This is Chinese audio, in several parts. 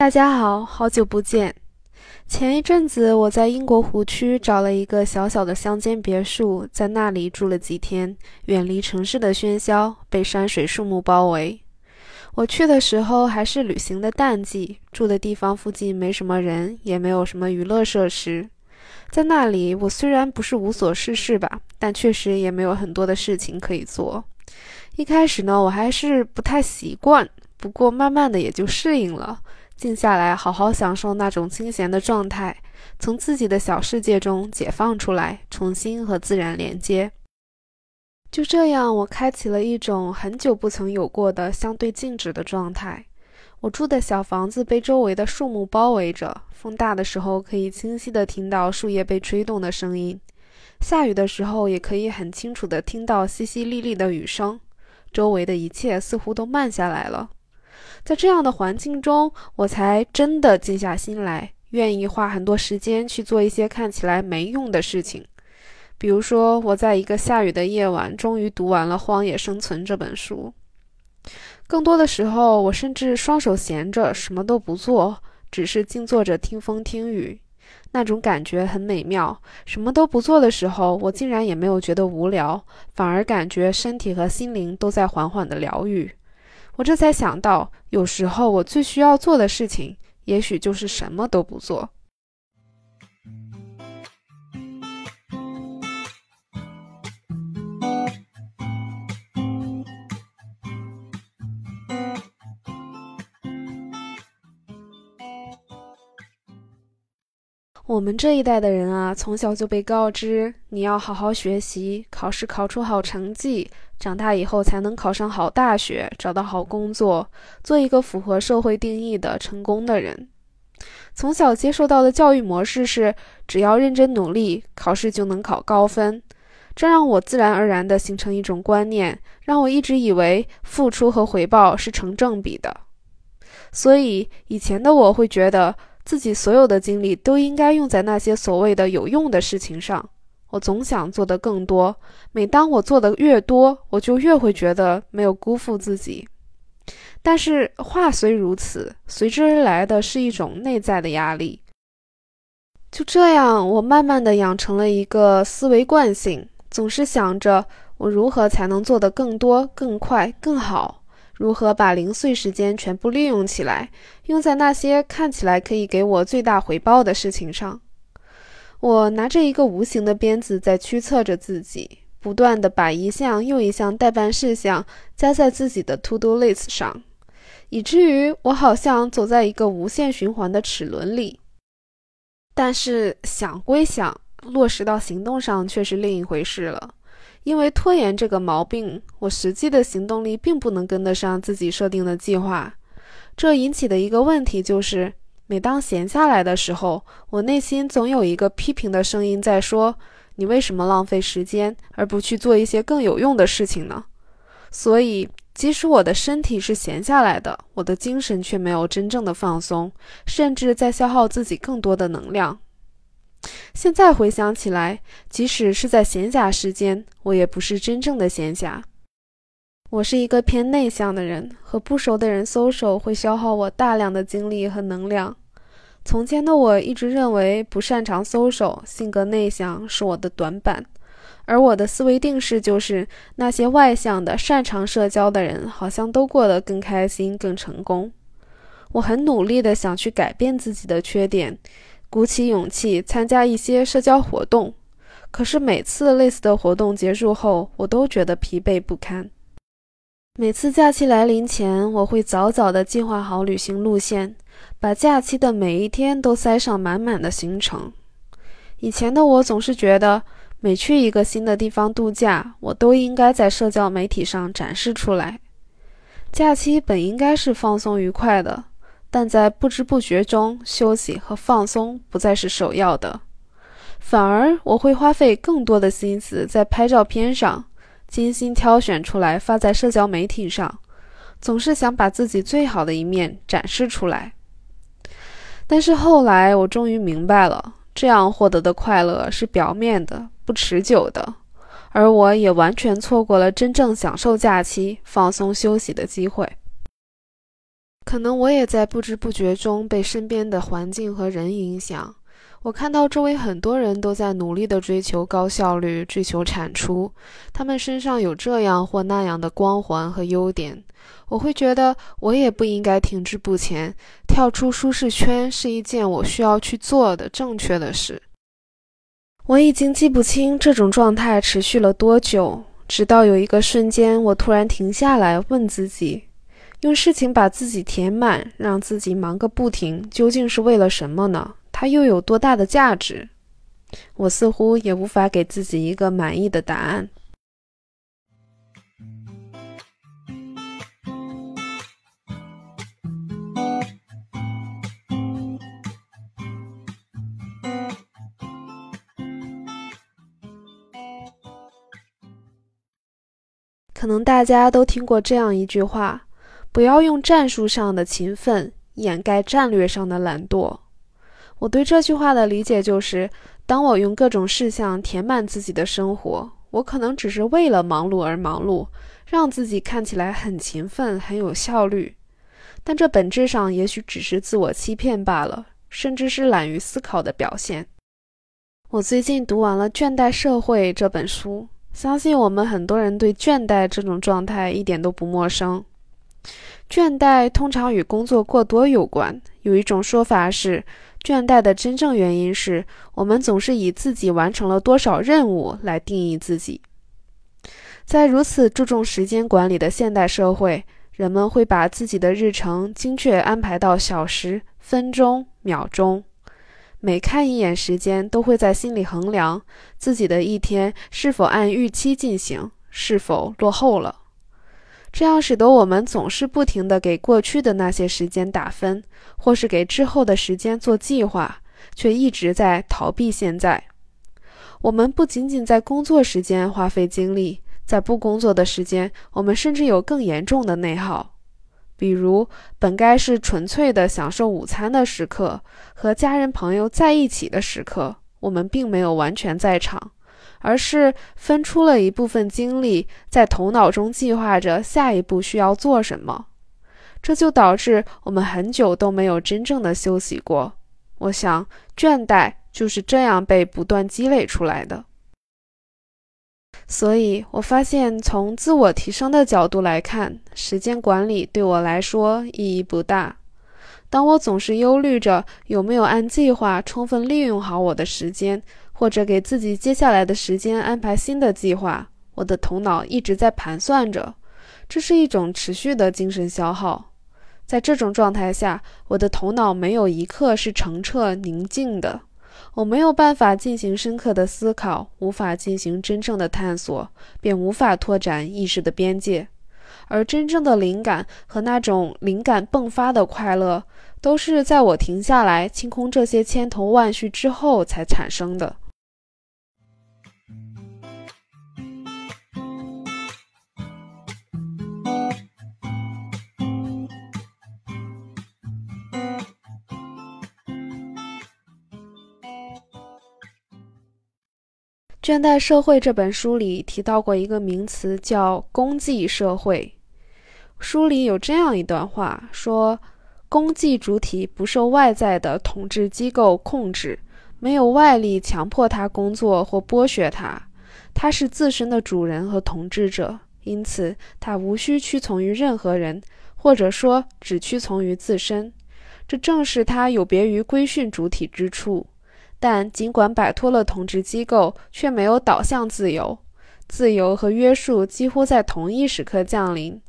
大家好，好久不见。前一阵子我在英国湖区找了一个小小的乡间别墅，在那里住了几天，远离城市的喧嚣，被山水树木包围。我去的时候还是旅行的淡季，住的地方附近没什么人，也没有什么娱乐设施。在那里，我虽然不是无所事事吧，但确实也没有很多的事情可以做。一开始呢，我还是不太习惯，不过慢慢的也就适应了。静下来，好好享受那种清闲的状态，从自己的小世界中解放出来，重新和自然连接。就这样，我开启了一种很久不曾有过的相对静止的状态。我住的小房子被周围的树木包围着，风大的时候可以清晰地听到树叶被吹动的声音，下雨的时候也可以很清楚地听到淅淅沥沥的雨声。周围的一切似乎都慢下来了。在这样的环境中，我才真的静下心来，愿意花很多时间去做一些看起来没用的事情。比如说，我在一个下雨的夜晚，终于读完了《荒野生存》这本书。更多的时候，我甚至双手闲着，什么都不做，只是静坐着听风听雨，那种感觉很美妙。什么都不做的时候，我竟然也没有觉得无聊，反而感觉身体和心灵都在缓缓的疗愈。我这才想到，有时候我最需要做的事情，也许就是什么都不做。我们这一代的人啊，从小就被告知你要好好学习，考试考出好成绩。长大以后才能考上好大学，找到好工作，做一个符合社会定义的成功的人。从小接受到的教育模式是，只要认真努力，考试就能考高分。这让我自然而然地形成一种观念，让我一直以为付出和回报是成正比的。所以以前的我会觉得自己所有的精力都应该用在那些所谓的有用的事情上。我总想做得更多，每当我做的越多，我就越会觉得没有辜负自己。但是话虽如此，随之而来的是一种内在的压力。就这样，我慢慢的养成了一个思维惯性，总是想着我如何才能做得更多、更快、更好，如何把零碎时间全部利用起来，用在那些看起来可以给我最大回报的事情上。我拿着一个无形的鞭子在驱策着自己，不断地把一项又一项待办事项加在自己的 to do list 上，以至于我好像走在一个无限循环的齿轮里。但是想归想，落实到行动上却是另一回事了。因为拖延这个毛病，我实际的行动力并不能跟得上自己设定的计划。这引起的一个问题就是。每当闲下来的时候，我内心总有一个批评的声音在说：“你为什么浪费时间，而不去做一些更有用的事情呢？”所以，即使我的身体是闲下来的，我的精神却没有真正的放松，甚至在消耗自己更多的能量。现在回想起来，即使是在闲暇时间，我也不是真正的闲暇。我是一个偏内向的人，和不熟的人 social 会消耗我大量的精力和能量。从前的我一直认为不擅长 social，性格内向是我的短板，而我的思维定式就是那些外向的、擅长社交的人好像都过得更开心、更成功。我很努力的想去改变自己的缺点，鼓起勇气参加一些社交活动，可是每次类似的活动结束后，我都觉得疲惫不堪。每次假期来临前，我会早早地计划好旅行路线，把假期的每一天都塞上满满的行程。以前的我总是觉得，每去一个新的地方度假，我都应该在社交媒体上展示出来。假期本应该是放松愉快的，但在不知不觉中，休息和放松不再是首要的，反而我会花费更多的心思在拍照片上。精心挑选出来发在社交媒体上，总是想把自己最好的一面展示出来。但是后来我终于明白了，这样获得的快乐是表面的、不持久的，而我也完全错过了真正享受假期、放松休息的机会。可能我也在不知不觉中被身边的环境和人影响。我看到周围很多人都在努力地追求高效率、追求产出，他们身上有这样或那样的光环和优点。我会觉得我也不应该停滞不前，跳出舒适圈是一件我需要去做的正确的事。我已经记不清这种状态持续了多久，直到有一个瞬间，我突然停下来问自己：用事情把自己填满，让自己忙个不停，究竟是为了什么呢？它又有多大的价值？我似乎也无法给自己一个满意的答案。可能大家都听过这样一句话：不要用战术上的勤奋掩盖战略上的懒惰。我对这句话的理解就是，当我用各种事项填满自己的生活，我可能只是为了忙碌而忙碌，让自己看起来很勤奋、很有效率。但这本质上也许只是自我欺骗罢了，甚至是懒于思考的表现。我最近读完了《倦怠社会》这本书，相信我们很多人对倦怠这种状态一点都不陌生。倦怠通常与工作过多有关，有一种说法是。倦怠的真正原因是我们总是以自己完成了多少任务来定义自己。在如此注重时间管理的现代社会，人们会把自己的日程精确安排到小时、分钟、秒钟，每看一眼时间，都会在心里衡量自己的一天是否按预期进行，是否落后了。这样使得我们总是不停地给过去的那些时间打分，或是给之后的时间做计划，却一直在逃避现在。我们不仅仅在工作时间花费精力，在不工作的时间，我们甚至有更严重的内耗，比如本该是纯粹的享受午餐的时刻，和家人朋友在一起的时刻，我们并没有完全在场。而是分出了一部分精力，在头脑中计划着下一步需要做什么，这就导致我们很久都没有真正的休息过。我想，倦怠就是这样被不断积累出来的。所以我发现，从自我提升的角度来看，时间管理对我来说意义不大。当我总是忧虑着有没有按计划充分利用好我的时间。或者给自己接下来的时间安排新的计划，我的头脑一直在盘算着，这是一种持续的精神消耗。在这种状态下，我的头脑没有一刻是澄澈宁静的，我没有办法进行深刻的思考，无法进行真正的探索，便无法拓展意识的边界。而真正的灵感和那种灵感迸发的快乐，都是在我停下来清空这些千头万绪之后才产生的。《倦怠社会》这本书里提到过一个名词，叫“功绩社会”。书里有这样一段话，说：“功绩主体不受外在的统治机构控制，没有外力强迫他工作或剥削他，他是自身的主人和统治者，因此他无需屈从于任何人，或者说只屈从于自身。这正是他有别于规训主体之处。”但尽管摆脱了统治机构，却没有导向自由。自由和约束几乎在同一时刻降临。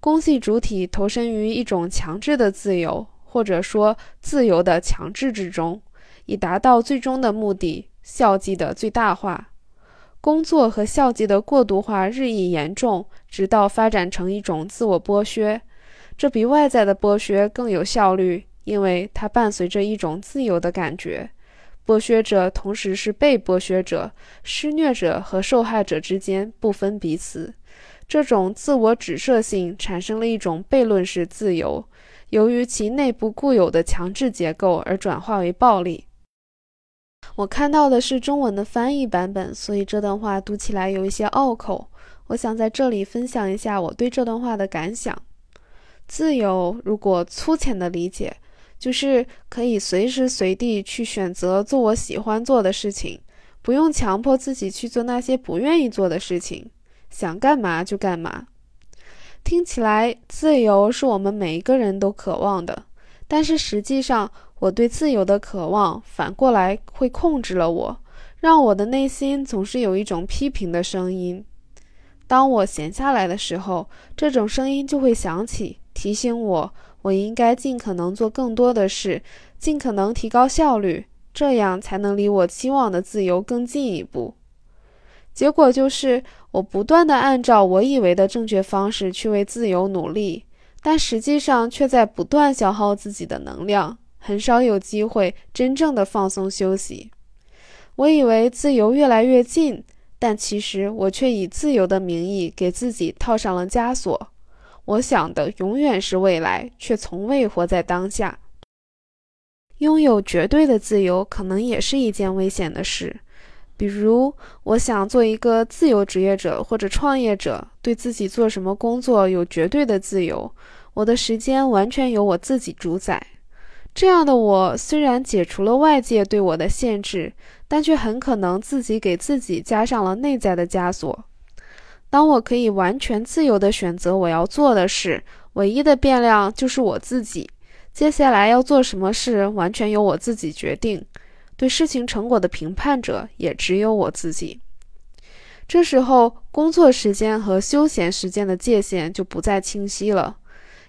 公系主体投身于一种强制的自由，或者说自由的强制之中，以达到最终的目的——效绩的最大化。工作和效绩的过度化日益严重，直到发展成一种自我剥削。这比外在的剥削更有效率，因为它伴随着一种自由的感觉。剥削者同时是被剥削者，施虐者和受害者之间不分彼此。这种自我指涉性产生了一种悖论式自由，由于其内部固有的强制结构而转化为暴力。我看到的是中文的翻译版本，所以这段话读起来有一些拗口。我想在这里分享一下我对这段话的感想。自由，如果粗浅的理解，就是可以随时随地去选择做我喜欢做的事情，不用强迫自己去做那些不愿意做的事情，想干嘛就干嘛。听起来，自由是我们每一个人都渴望的，但是实际上，我对自由的渴望反过来会控制了我，让我的内心总是有一种批评的声音。当我闲下来的时候，这种声音就会响起，提醒我我应该尽可能做更多的事，尽可能提高效率，这样才能离我期望的自由更进一步。结果就是，我不断的按照我以为的正确方式去为自由努力，但实际上却在不断消耗自己的能量，很少有机会真正的放松休息。我以为自由越来越近。但其实我却以自由的名义给自己套上了枷锁。我想的永远是未来，却从未活在当下。拥有绝对的自由，可能也是一件危险的事。比如，我想做一个自由职业者或者创业者，对自己做什么工作有绝对的自由，我的时间完全由我自己主宰。这样的我，虽然解除了外界对我的限制。但却很可能自己给自己加上了内在的枷锁。当我可以完全自由地选择我要做的事，唯一的变量就是我自己。接下来要做什么事，完全由我自己决定。对事情成果的评判者也只有我自己。这时候，工作时间和休闲时间的界限就不再清晰了，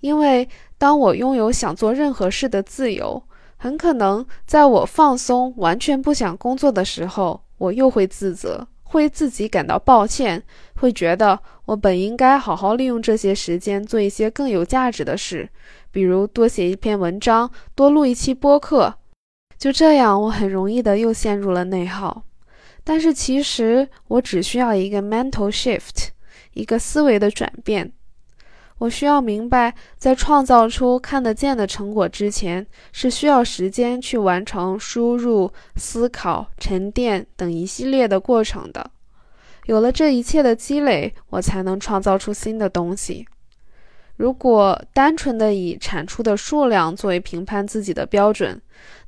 因为当我拥有想做任何事的自由。很可能在我放松、完全不想工作的时候，我又会自责，会自己感到抱歉，会觉得我本应该好好利用这些时间做一些更有价值的事，比如多写一篇文章、多录一期播客。就这样，我很容易的又陷入了内耗。但是其实我只需要一个 mental shift，一个思维的转变。我需要明白，在创造出看得见的成果之前，是需要时间去完成输入、思考、沉淀等一系列的过程的。有了这一切的积累，我才能创造出新的东西。如果单纯的以产出的数量作为评判自己的标准，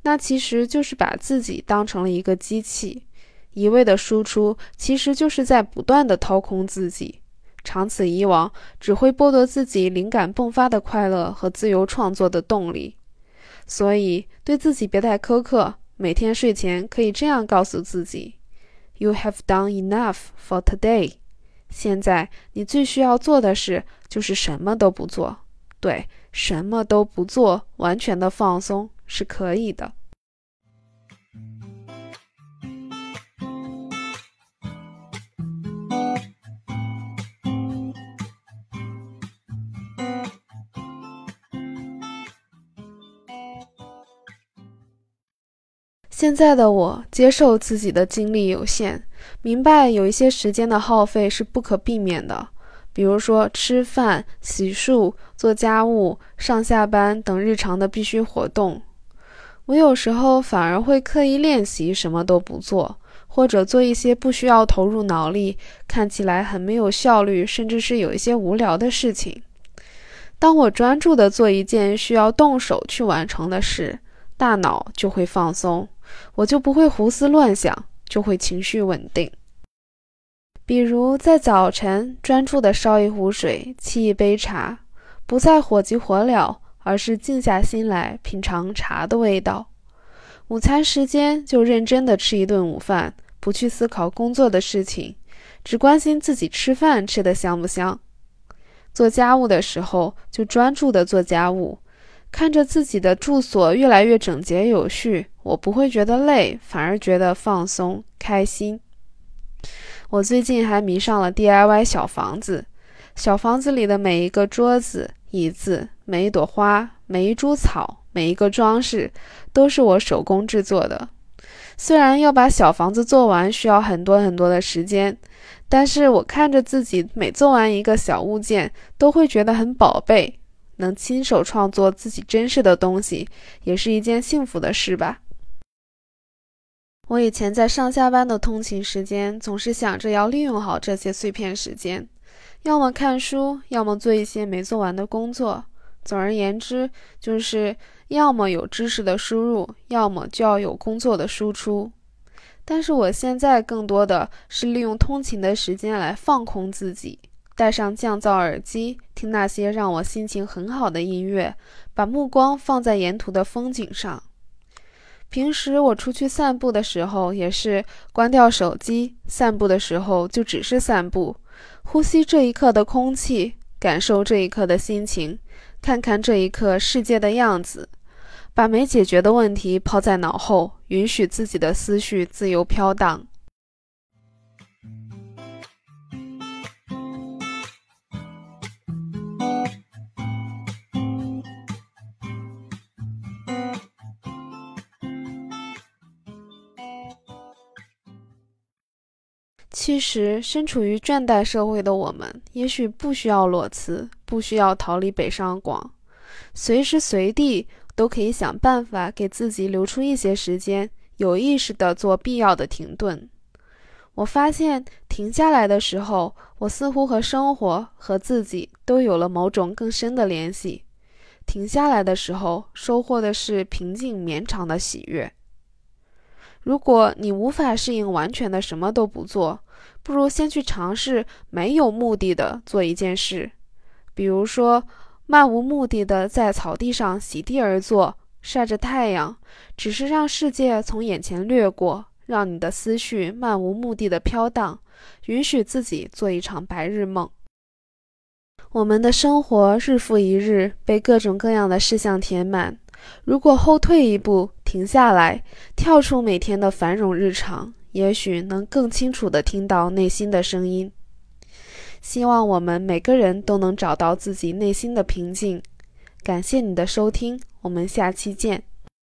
那其实就是把自己当成了一个机器，一味的输出，其实就是在不断的掏空自己。长此以往，只会剥夺自己灵感迸发的快乐和自由创作的动力。所以，对自己别太苛刻。每天睡前可以这样告诉自己：“You have done enough for today。”现在你最需要做的事就是什么都不做。对，什么都不做，完全的放松是可以的。现在的我接受自己的精力有限，明白有一些时间的耗费是不可避免的，比如说吃饭、洗漱、做家务、上下班等日常的必须活动。我有时候反而会刻意练习什么都不做，或者做一些不需要投入脑力、看起来很没有效率，甚至是有一些无聊的事情。当我专注地做一件需要动手去完成的事，大脑就会放松。我就不会胡思乱想，就会情绪稳定。比如在早晨专注地烧一壶水，沏一杯茶，不再火急火燎，而是静下心来品尝茶的味道。午餐时间就认真地吃一顿午饭，不去思考工作的事情，只关心自己吃饭吃得香不香。做家务的时候就专注地做家务。看着自己的住所越来越整洁有序，我不会觉得累，反而觉得放松开心。我最近还迷上了 DIY 小房子，小房子里的每一个桌子、椅子、每一朵花、每一株草、每一个装饰，都是我手工制作的。虽然要把小房子做完需要很多很多的时间，但是我看着自己每做完一个小物件，都会觉得很宝贝。能亲手创作自己珍视的东西，也是一件幸福的事吧。我以前在上下班的通勤时间，总是想着要利用好这些碎片时间，要么看书，要么做一些没做完的工作。总而言之，就是要么有知识的输入，要么就要有工作的输出。但是我现在更多的是利用通勤的时间来放空自己，戴上降噪耳机，听那些让我心情很好的音乐，把目光放在沿途的风景上。平时我出去散步的时候，也是关掉手机，散步的时候就只是散步，呼吸这一刻的空气，感受这一刻的心情。看看这一刻世界的样子，把没解决的问题抛在脑后，允许自己的思绪自由飘荡。其实，身处于倦怠社会的我们，也许不需要裸辞，不需要逃离北上广，随时随地都可以想办法给自己留出一些时间，有意识地做必要的停顿。我发现，停下来的时候，我似乎和生活、和自己都有了某种更深的联系。停下来的时候，收获的是平静绵长的喜悦。如果你无法适应完全的什么都不做，不如先去尝试没有目的的做一件事，比如说漫无目的的在草地上席地而坐，晒着太阳，只是让世界从眼前掠过，让你的思绪漫无目的的飘荡，允许自己做一场白日梦。我们的生活日复一日被各种各样的事项填满。如果后退一步，停下来，跳出每天的繁荣日常，也许能更清楚地听到内心的声音。希望我们每个人都能找到自己内心的平静。感谢你的收听，我们下期见。